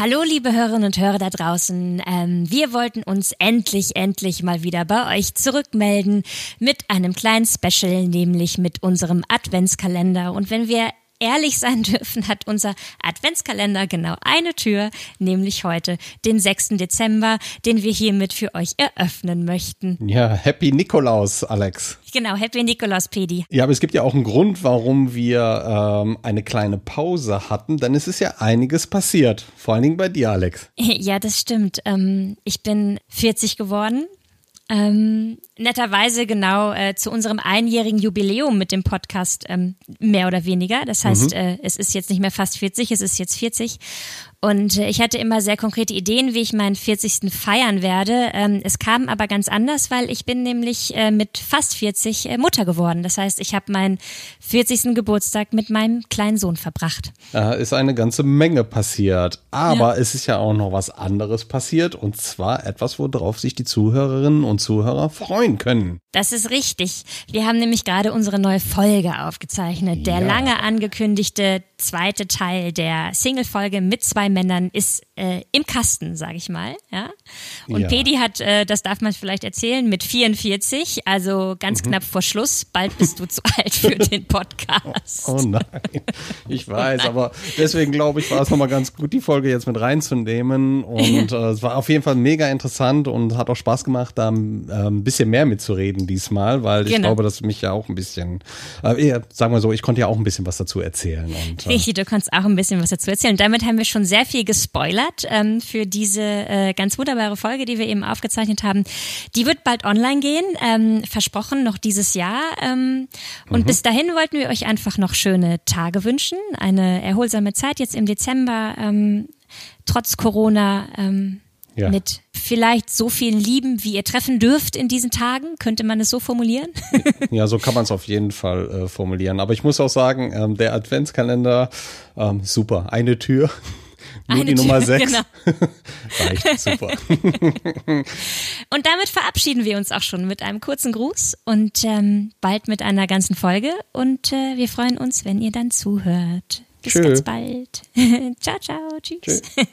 Hallo, liebe Hörerinnen und Hörer da draußen. Ähm, wir wollten uns endlich, endlich mal wieder bei euch zurückmelden mit einem kleinen Special, nämlich mit unserem Adventskalender. Und wenn wir ehrlich sein dürfen, hat unser Adventskalender genau eine Tür, nämlich heute, den 6. Dezember, den wir hiermit für euch eröffnen möchten. Ja, Happy Nikolaus, Alex. Genau, Happy Nikolaus, Pedi. Ja, aber es gibt ja auch einen Grund, warum wir ähm, eine kleine Pause hatten, denn es ist ja einiges passiert. Vor allen Dingen bei dir, Alex. Ja, das stimmt. Ähm, ich bin 40 geworden ähm, netterweise genau äh, zu unserem einjährigen Jubiläum mit dem Podcast ähm, mehr oder weniger. Das heißt, mhm. äh, es ist jetzt nicht mehr fast 40, es ist jetzt 40. Und äh, ich hatte immer sehr konkrete Ideen, wie ich meinen 40. feiern werde. Ähm, es kam aber ganz anders, weil ich bin nämlich äh, mit fast 40 äh, Mutter geworden. Das heißt, ich habe meinen 40. Geburtstag mit meinem kleinen Sohn verbracht. Äh, ist eine ganze Menge passiert. Aber ja. es ist ja auch noch was anderes passiert. Und zwar etwas, worauf sich die Zuhörerinnen und Zuhörer freuen können. Das ist richtig. Wir haben nämlich gerade unsere neue Folge aufgezeichnet. Der ja. lange angekündigte zweite Teil der Single-Folge mit zwei Männern ist äh, im Kasten, sage ich mal. Ja. Und ja. Pedi hat, äh, das darf man vielleicht erzählen, mit 44, also ganz mhm. knapp vor Schluss. Bald bist du zu alt für den Podcast. Oh nein, ich weiß, oh aber deswegen glaube ich, war es nochmal ganz gut, die Folge jetzt mit reinzunehmen. Und äh, es war auf jeden Fall mega interessant und hat auch Spaß gemacht, da äh, ein bisschen mehr mitzureden diesmal, weil ich genau. glaube, dass mich ja auch ein bisschen, äh, sagen wir so, ich konnte ja auch ein bisschen was dazu erzählen. Und Richtig, du kannst auch ein bisschen was dazu erzählen. Damit haben wir schon sehr viel gespoilert ähm, für diese äh, ganz wunderbare Folge, die wir eben aufgezeichnet haben. Die wird bald online gehen, ähm, versprochen noch dieses Jahr. Ähm, und mhm. bis dahin wollten wir euch einfach noch schöne Tage wünschen, eine erholsame Zeit jetzt im Dezember, ähm, trotz Corona. Ähm, ja. mit vielleicht so vielen Lieben, wie ihr treffen dürft in diesen Tagen. Könnte man es so formulieren? ja, so kann man es auf jeden Fall äh, formulieren. Aber ich muss auch sagen, ähm, der Adventskalender, ähm, super. Eine Tür. Nur Eine die Tür, Nummer 6. Genau. Reicht, super. und damit verabschieden wir uns auch schon mit einem kurzen Gruß und ähm, bald mit einer ganzen Folge. Und äh, wir freuen uns, wenn ihr dann zuhört. Bis Tschö. ganz bald. ciao, ciao. Tschüss. Tschö.